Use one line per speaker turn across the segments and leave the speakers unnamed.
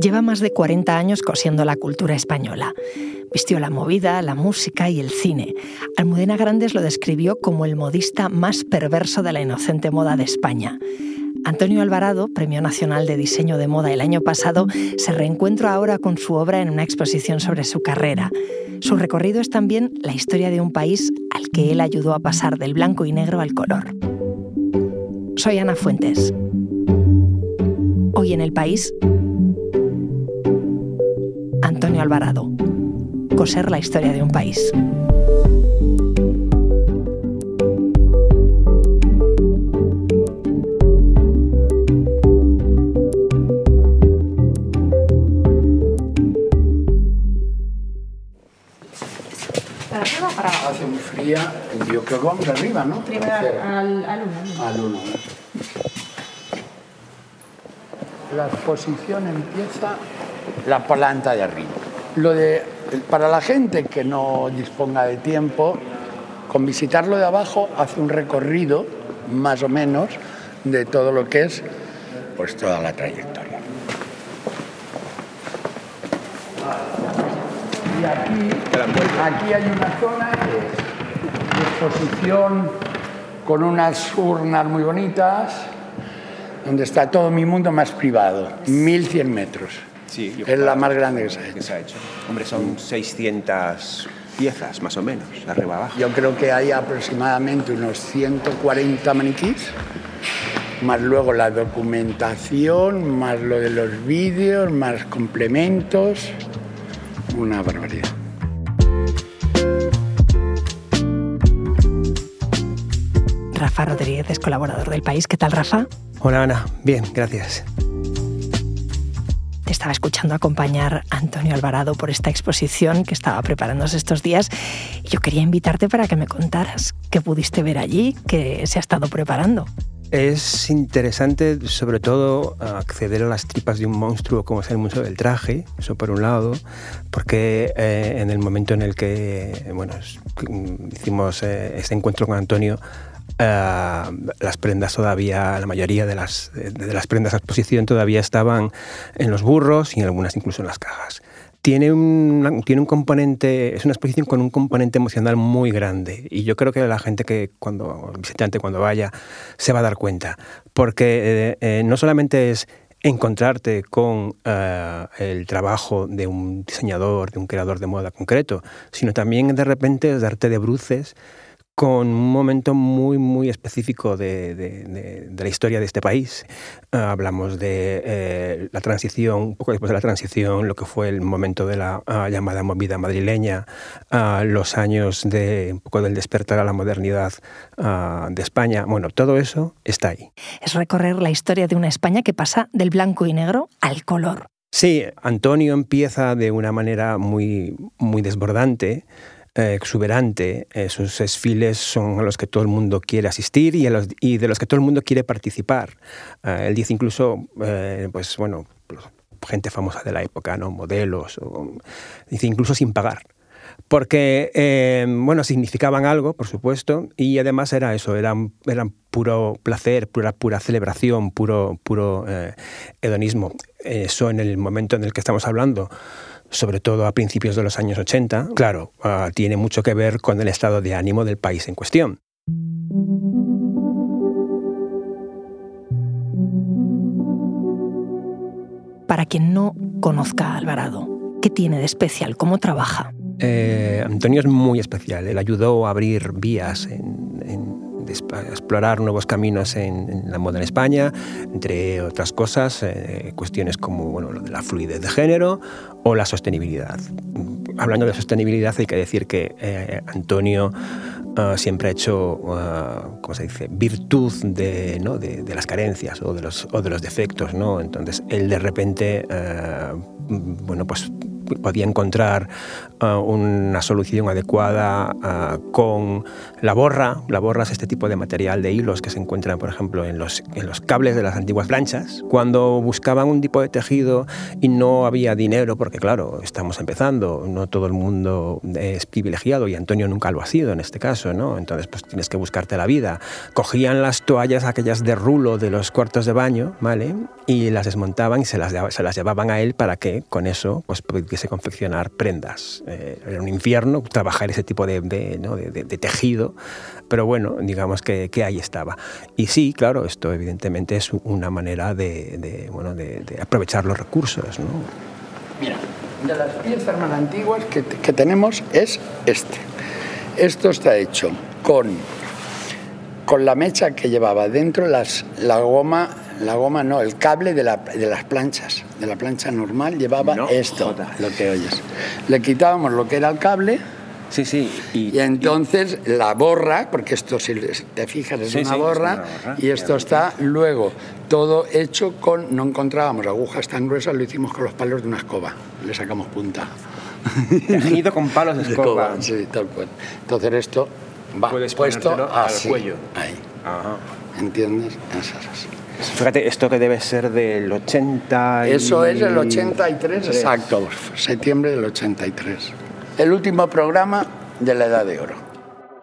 Lleva más de 40 años cosiendo la cultura española. Vistió la movida, la música y el cine. Almudena Grandes lo describió como el modista más perverso de la inocente moda de España. Antonio Alvarado, Premio Nacional de Diseño de Moda el año pasado, se reencuentra ahora con su obra en una exposición sobre su carrera. Su recorrido es también la historia de un país al que él ayudó a pasar del blanco y negro al color. Soy Ana Fuentes. Hoy en el país, Antonio Alvarado. Coser la historia de un país.
Hace muy fría. Yo creo que vamos arriba, ¿no?
Primero al, al uno.
Al uno. La exposición empieza la planta de arriba. Lo de, para la gente que no disponga de tiempo, con visitarlo de abajo hace un recorrido, más o menos, de todo lo que es pues toda la trayectoria. Y aquí, aquí hay una zona de, exposición con unas urnas muy bonitas, donde está todo mi mundo más privado, 1100 metros.
Sí,
es la más grande que se ha
que
hecho.
se ha hecho. Hombre, son 600 piezas, más o menos, de arriba abajo.
Yo creo que hay aproximadamente unos 140 maniquís, más luego la documentación, más lo de los vídeos, más complementos. Una barbaridad.
Rafa Rodríguez es colaborador del país. ¿Qué tal, Rafa?
Hola Ana, bien, gracias.
Estaba escuchando acompañar a Antonio Alvarado por esta exposición que estaba preparándose estos días y yo quería invitarte para que me contaras qué pudiste ver allí, qué se ha estado preparando.
Es interesante, sobre todo, acceder a las tripas de un monstruo como es el Museo del Traje, eso por un lado, porque eh, en el momento en el que bueno, hicimos eh, este encuentro con Antonio, eh, las prendas todavía, la mayoría de las, de las prendas a exposición todavía estaban en los burros y algunas incluso en las cajas. Tiene un, tiene un componente, es una exposición con un componente emocional muy grande y yo creo que la gente que cuando, el visitante cuando vaya, se va a dar cuenta, porque eh, eh, no solamente es encontrarte con eh, el trabajo de un diseñador, de un creador de moda concreto, sino también de repente es darte de bruces con un momento muy, muy específico de, de- de- de la historia de este país. Eh, hablamos de eh, la transición, un poco después de la transición, lo que fue el momento de la ah, llamada movida madrileña, ah, los años de un poco del despertar a la modernidad ah, de España. Bueno, todo eso está ahí.
Es recorrer la historia de una España que pasa del blanco y negro al color.
Sí, Antonio empieza de una manera muy, muy desbordante, exuberante. Eh, sus desfiles son a los que todo el mundo quiere asistir y, a los- de los que todo el mundo quiere participar. Eh, él dice incluso, eh, pues bueno, pues, gente famosa de la época, ¿no? modelos, dice incluso sin pagar. Porque, eh, bueno, significaban algo, por supuesto, y además era eso, eran, eran puro placer, pura, pura celebración, puro, puro eh, hedonismo. Eso en el momento en el que estamos hablando, sobre todo a principios de los años 80, claro, ah, tiene mucho que ver con el estado de ánimo del país en cuestión.
Para quien no conozca a Alvarado, ¿qué tiene de especial? ¿Cómo trabaja?
Eh, Antonio es muy especial. Él ayudó a abrir vías, en, en- explorar nuevos caminos en, la moda en España, entre otras cosas, eh, cuestiones como bueno, la fluidez de género o la sostenibilidad. Hablando de sostenibilidad, hay que decir que eh, Antonio ah, siempre ha hecho, ¿cómo se dice?, virtud de, ¿no? de, las carencias o de los, o de los defectos. ¿no? Entonces, él de repente, eh, bueno, pues podía encontrar una solución adecuada con la borra. La borra es este tipo de material de hilos que se encuentran, por ejemplo, en los, en los cables de las antiguas planchas. Cuando buscaban un tipo de tejido y no había dinero, porque claro, estamos empezando, no todo el mundo es privilegiado y Antonio nunca lo ha sido en este caso, ¿no? Entonces, pues tienes que buscarte la vida. Cogían las toallas aquellas de rulo de los cuartos de baño, ¿vale? Y las desmontaban y se las, se las llevaban a él para que con eso pues, pudiese confeccionar prendas. Eh, era un infierno trabajar ese tipo de, de, tejido, pero bueno, digamos que, ahí estaba. Y sí, claro, esto evidentemente es una manera de, bueno, aprovechar los recursos. ¿no?
Mira, de las piezas más antiguas que, que tenemos es este. Esto está hecho con, con la mecha que llevaba dentro las, la goma la goma no, el cable de, las planchas, de la plancha normal, llevaba esto, lo que oyes. Le quitábamos lo que era el cable.
Sí, sí.
Y, entonces la borra, porque esto, si te fijas, es, una, borra, y esto está luego todo hecho con. No encontrábamos agujas tan gruesas, lo hicimos con los palos de una escoba. Le sacamos punta.
Tejido con palos de escoba.
sí, tal cual. Entonces esto va puesto al cuello. Ahí. Ajá. ¿Entiendes? Esas.
Fíjate, esto que debe ser del 80
Eso es el 83, exacto, septiembre del 83. El último programa de la Edad de Oro.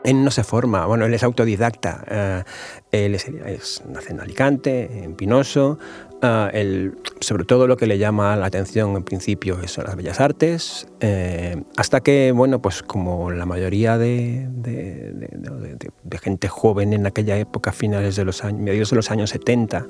Él no se forma, bueno, él es autodidacta. Eh, él es, nace en Alicante, en Pinoso. Eh, sobre todo lo que le llama la atención en principio son las bellas artes, eh, hasta que, bueno, pues como la mayoría de, gente joven en aquella época, finales de los años, mediados de los años 70,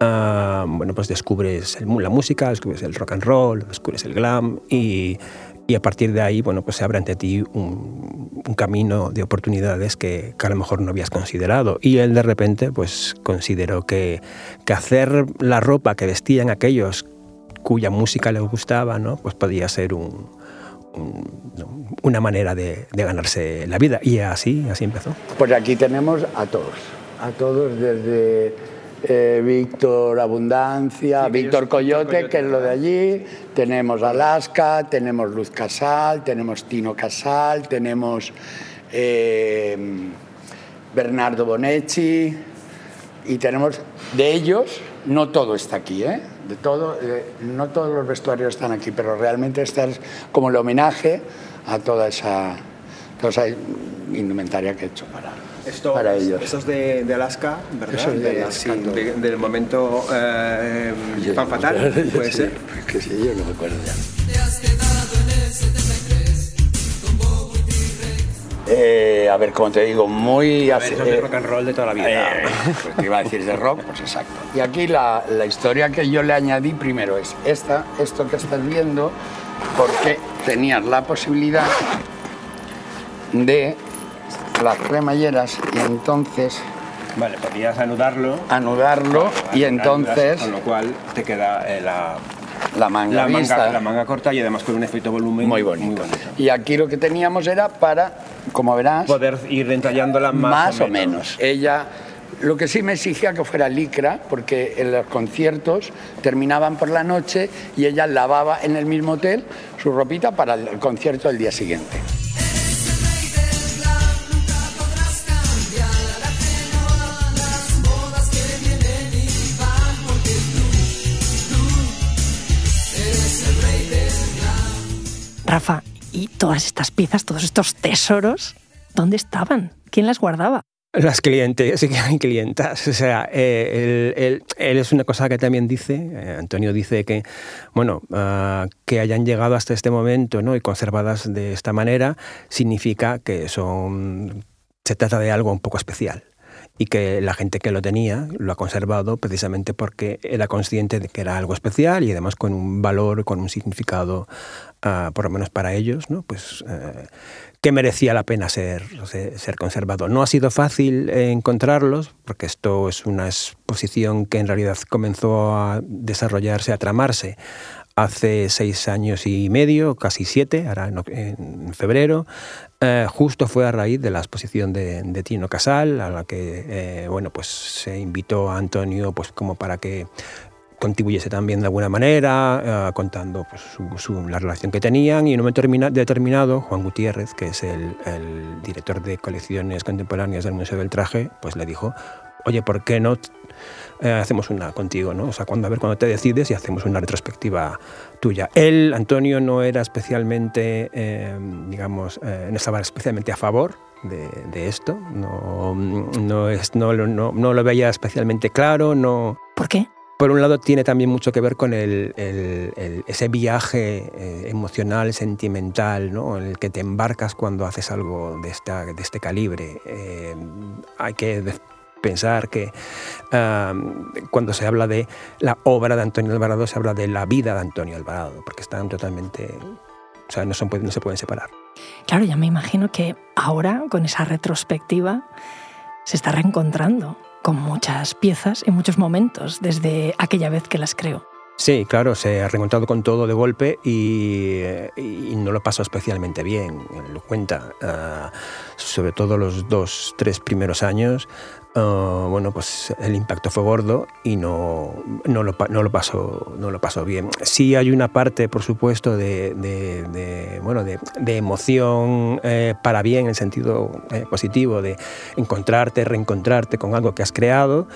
ah, bueno, pues descubres la música, descubres el rock and roll, descubres el glam y, y a partir de ahí, bueno, pues se abre ante ti un, camino de oportunidades que, a lo mejor no habías considerado. Y él de repente, pues consideró que, que hacer la ropa que vestían aquellos cuya música le gustaba, ¿no? Pues podía ser un, una manera de, de, ganarse la vida. Y así, así empezó.
Pues aquí tenemos a todos, a todos desde eh, Víctor Abundancia, Víctor Coyote, que es lo de allí, tenemos Alaska, tenemos Luz Casal, tenemos Tino Casal, tenemos eh, Bernardo Bonecci y tenemos de ellos, no todo está aquí, ¿eh? de todo, no todos los vestuarios están aquí, pero realmente este es como el homenaje a toda esa, toda esa indumentaria que he hecho para
esto,
para ellos.
Eso es de, de Alaska, ¿verdad? de, del momento eh, fan fatal, puede ser.
que sí, yo no me acuerdo ya. Eh, a ver, como te digo, muy...
A ver, eso es de rock and roll de toda la vida.
Eh, pues te iba a decir de rock, pues exacto. Y aquí la, la, historia que yo le añadí primero es esta, esto que estás viendo, porque tenías la posibilidad de las cremalleras y entonces...
Vale, podías anudarlo.
Anudarlo y entonces...
Con lo cual te queda eh, la,
la manga,
la manga, corta y además con un efecto volumen
muy bonito. Y aquí lo que teníamos era para, como verás...
Poder ir entallándola más,
más o, menos. Ella... Lo que sí me exigía que fuera licra, porque en los conciertos terminaban por la noche y ella lavaba en el mismo hotel su ropita para el concierto del día siguiente.
Rafa, ¿y todas estas piezas, todos estos tesoros, dónde estaban? ¿Quién las guardaba?
Las clientes y clientas. O sea, eh, él, es una cosa que también dice, eh, Antonio dice que, bueno, ah, que hayan llegado hasta este momento ¿no? y conservadas de esta manera, significa que son, se trata de algo un poco especial y que la gente que lo tenía lo ha conservado precisamente porque era consciente de que era algo especial y además con un valor, con un significado, uh, por lo menos para ellos, ¿no? pues, uh, que merecía la pena ser, ser conservado. No ha sido fácil encontrarlos, porque esto es una exposición que en realidad comenzó a desarrollarse, a tramarse hace seis años y medio, casi siete, ahora en, febrero. Eh, justo fue a raíz de la exposición de, Tino Casal, a la que eh, bueno, pues se invitó a Antonio pues, como para que contribuyese también de alguna manera, eh, contando pues, la relación que tenían. Y en un momento determinado, Juan Gutiérrez, que es el, director de colecciones contemporáneas del Museo del Traje, pues le dijo, oye, ¿por qué no eh, hacemos una contigo? ¿no? O sea, cuando, a ver cuando te decides y hacemos una retrospectiva tuya. Él, Antonio, no era especialmente, eh, digamos, no estaba especialmente a favor de, esto. No, no, es, no, no, no, lo veía especialmente claro. No...
¿Por qué?
Por un lado tiene también mucho que ver con el, ese viaje eh, emocional, sentimental, ¿no? en el que te embarcas cuando haces algo de, esta, de este calibre. Eh, hay que pensar que cuando se habla de la obra de Antonio Alvarado, se habla de la vida de Antonio Alvarado, porque están totalmente, o sea, no, no se pueden separar.
Claro, ya me imagino que ahora, con esa retrospectiva, se está reencontrando con muchas piezas y muchos momentos desde aquella vez que las creó.
Sí, claro, se ha reencontrado con todo de golpe y, no lo pasó especialmente bien, lo cuenta. Ah, sobre todo los dos, tres primeros años, Ah, bueno, pues el impacto fue gordo y no, no, lo, no, lo, pasó, no lo pasó bien. Sí hay una parte, por supuesto, de, de, bueno, de, emoción eh, para bien, en el sentido eh, positivo, de encontrarte, reencontrarte con algo que has creado,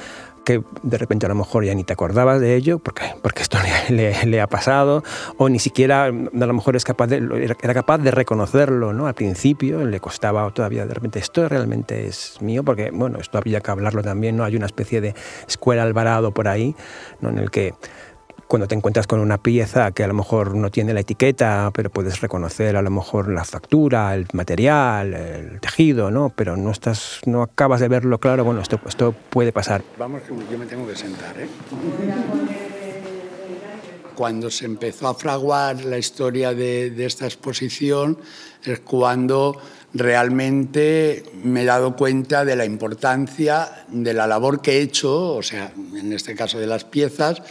que de repente a lo mejor ya ni te acordabas de ello porque, porque esto le, ha pasado o ni siquiera a lo mejor es capaz de, era capaz de reconocerlo ¿no? al principio, le costaba todavía de repente esto realmente es mío porque bueno, esto había que hablarlo también, ¿no? hay una especie de escuela Alvarado por ahí ¿no? en el que cuando te encuentras con una pieza que a lo mejor no tiene la etiqueta, pero puedes reconocer a lo mejor la factura, el material, el tejido, ¿no? Pero no estás, no acabas de verlo claro, bueno, esto, puede pasar.
Vamos, yo me tengo que sentar, ¿eh? Cuando se empezó a fraguar la historia de, de esta exposición es cuando realmente me he dado cuenta de la importancia de la labor que he hecho, o sea, en este caso de las piezas,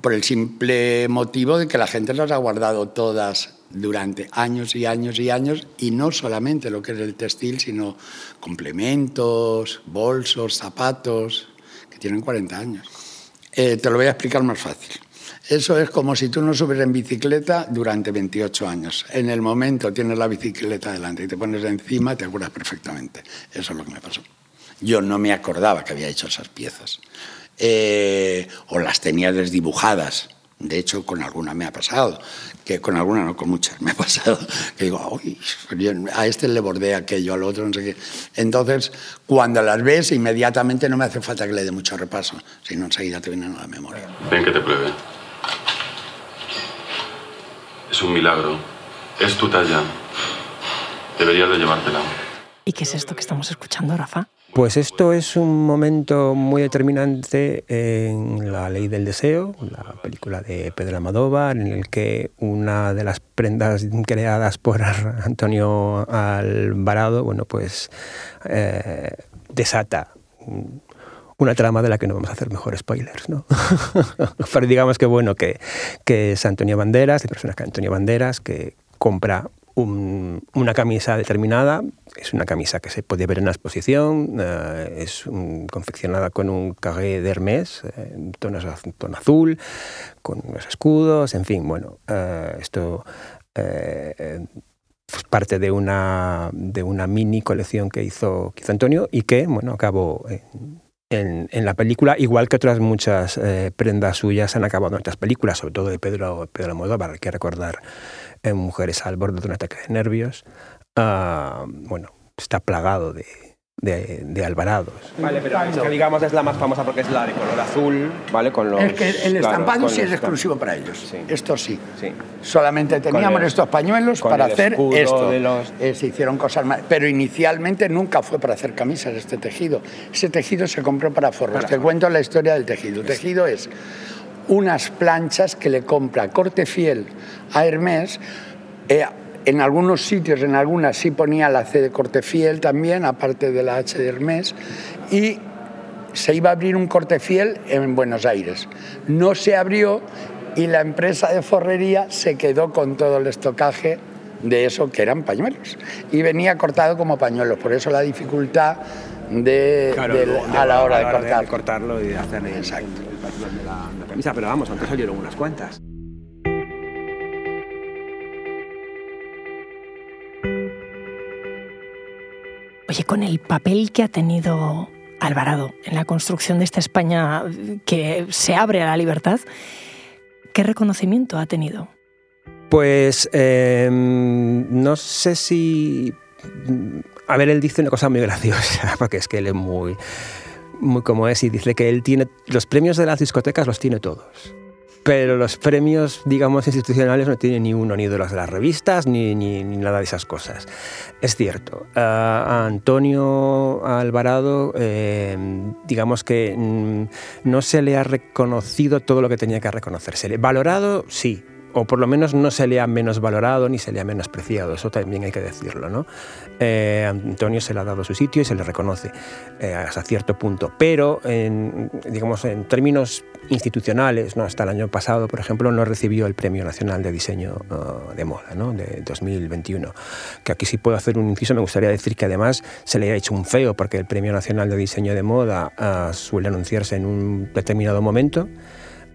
por el simple motivo de que la gente las ha guardado todas durante años y años y años, y no solamente lo que es el textil, sino complementos, bolsos, zapatos, que tienen 40 años. Eh, te lo voy a explicar más fácil. Eso es como si tú no subes en bicicleta durante 28 años. En el momento tienes la bicicleta delante y te pones encima, te acuerdas perfectamente. Eso es lo que me pasó. Yo no me acordaba que había hecho esas piezas. Eh, o las tenía desdibujadas. De hecho, con alguna me ha pasado, que con alguna no, con muchas me ha pasado, que digo, a este le bordé aquello, al otro, no sé qué. Entonces, cuando las ves, inmediatamente no me hace falta que le dé mucho repaso, sino enseguida te vienen a la memoria.
Ven que te pruebe. Es un milagro. Es tu talla. Deberías de llevártela.
¿Y qué es esto que estamos escuchando, Rafa?
Pues esto es un momento muy determinante en La Ley del Deseo, la película de Pedro Almodóvar, en el que una de las prendas creadas por Antonio Alvarado, bueno, pues eh, desata una trama de la que no vamos a hacer mejor spoilers, ¿no? Pero digamos que bueno, que, que es Antonio Banderas, el personaje Antonio Banderas, que compra una camisa determinada, es una camisa que se puede ver en la exposición, eh, es confeccionada con un carré de Hermès, en tono, azul, con unos escudos, en fin, bueno, eh, esto eh, es parte de una, de una mini colección que hizo, que Antonio y que, bueno, acabó en, en, la película, igual que otras muchas prendas suyas han acabado en otras películas, sobre todo de Pedro, Pedro Almodóvar, hay que recordar en mujeres al borde de un ataque de nervios. Ah, bueno, está plagado de, de, Alvarados.
Vale, pero es que digamos es la más famosa porque es la de color azul, ¿vale?
Con los, es que el estampado sí es exclusivo para ellos. Esto sí. sí. Solamente teníamos estos pañuelos para hacer esto. Eh, se hicieron cosas más. Pero inicialmente nunca fue para hacer camisas este tejido. Ese tejido se compró para forros. Te cuento la historia del tejido. El tejido es unas planchas que le compra corte fiel a Hermes. Eh, en algunos sitios, en algunas sí ponía la C de corte fiel también, aparte de la H de Hermes, y se iba a abrir un corte fiel en Buenos Aires. No se abrió y la empresa de forrería se quedó con todo el estocaje de eso que eran pañuelos. Y venía cortado como pañuelos, por eso la dificultad de, a la hora de, cortar.
cortarlo y de hacer el, Exacto. el, patrón de la, la camisa. Pero vamos, aunque salieron unas cuantas.
Oye, con el papel que ha tenido Alvarado en la construcción de esta España que se abre a la libertad, ¿qué reconocimiento ha tenido?
Pues eh, no sé si... A ver, él dice una cosa muy graciosa, porque es que él es muy, muy como es y dice que él tiene los premios de las discotecas los tiene todos pero los premios, digamos, institucionales no tienen ni uno, ni de los de las revistas, ni, ni, nada de esas cosas. Es cierto, a Antonio Alvarado, eh, digamos que mm, no se le ha reconocido todo lo que tenía que reconocerse. Valorado, sí, o por lo menos no se le ha menos valorado ni se le ha menospreciado, eso también hay que decirlo. ¿no? Eh, Antonio se le ha dado su sitio y se le reconoce eh, hasta cierto punto, pero en, digamos, en términos institucionales, ¿no? hasta el año pasado, por ejemplo, no recibió el Premio Nacional de Diseño uh, de Moda ¿no? de 2021. Que aquí sí puedo hacer un inciso, me gustaría decir que además se le ha hecho un feo porque el Premio Nacional de Diseño de Moda uh, suele anunciarse en un determinado momento.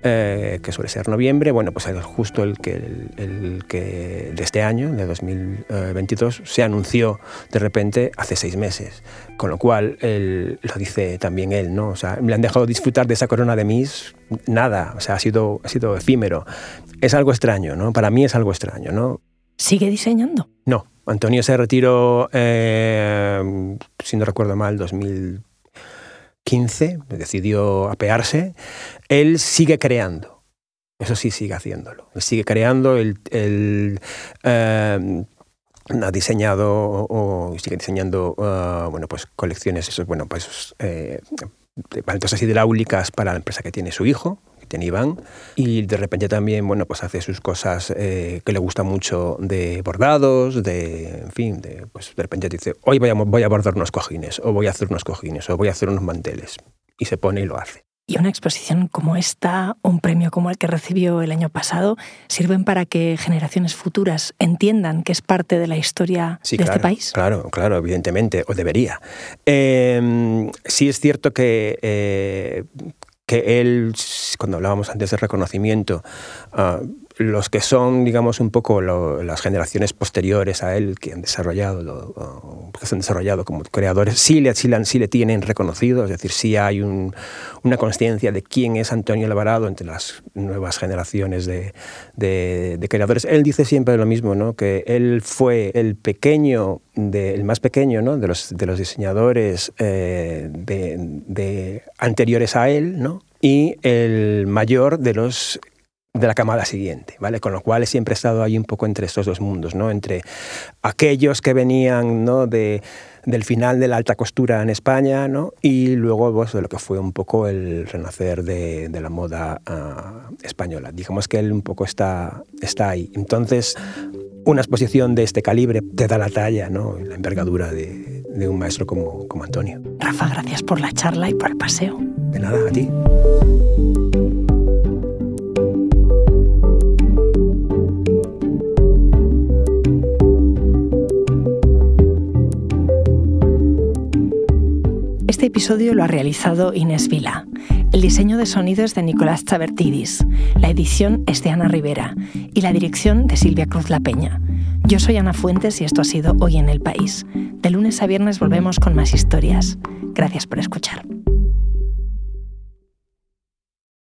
Eh, que suele ser noviembre, bueno, pues es justo el que, el, que de este año, de 2022, se anunció de repente hace seis meses. Con lo cual, lo dice también él, ¿no? O sea, me han dejado disfrutar de esa corona de Miss, nada, o sea, ha sido, ha sido efímero. Es algo extraño, ¿no? Para mí es algo extraño, ¿no?
¿Sigue diseñando?
No, Antonio se retiró, eh, si no recuerdo mal, 2000 15, decidió apearse, él sigue creando. Eso sí, sigue haciéndolo. Él sigue creando, él, eh, ha diseñado o, sigue diseñando uh, bueno, pues colecciones, bueno, pues, eh, de así hidráulicas para la empresa que tiene su hijo, tiene Iván, y de repente también, bueno, pues hace sus cosas eh, que le gusta mucho de bordados, de, en fin, de, pues de repente dice, hoy voy a, voy a bordar unos cojines, o voy a hacer unos cojines, o voy a hacer unos manteles, y se pone y lo hace.
Y una exposición como esta, un premio como el que recibió el año pasado, sirven para que generaciones futuras entiendan que es parte de la historia de este país.
Claro, claro, evidentemente, o debería. Eh, sí es cierto que eh, que él, cuando hablábamos antes de reconocimiento, uh, los que son, digamos, un poco las generaciones posteriores a él que han desarrollado, lo, que se han desarrollado como creadores, sí le, sí, le, tienen reconocido, es decir, sí hay un, una conciencia de quién es Antonio Alvarado entre las nuevas generaciones de, creadores. Él dice siempre lo mismo, ¿no? que él fue el pequeño, el más pequeño ¿no? de, los, de los diseñadores eh, anteriores a él, ¿no? Y el mayor de los de la camada siguiente, ¿vale? Con lo cual siempre estado ahí un poco entre estos dos mundos, ¿no? Entre aquellos que venían, ¿no? De, del final de la alta costura en España, ¿no? Y luego pues, de lo que fue un poco el renacer de, de la moda uh, española. Digamos que él un poco está, está ahí. Entonces, una exposición de este calibre te da la talla, ¿no? La envergadura de, de un maestro como, como Antonio.
Rafa, gracias por la charla y por el paseo.
De nada, a ti.
Este episodio lo ha realizado Inés Vila. El diseño de sonido es de Nicolás Chabertidis, la edición es de Ana Rivera y la dirección de Silvia Cruz La Peña. Yo soy Ana Fuentes y esto ha sido Hoy en el País. De lunes a viernes volvemos con más historias. Gracias por escuchar.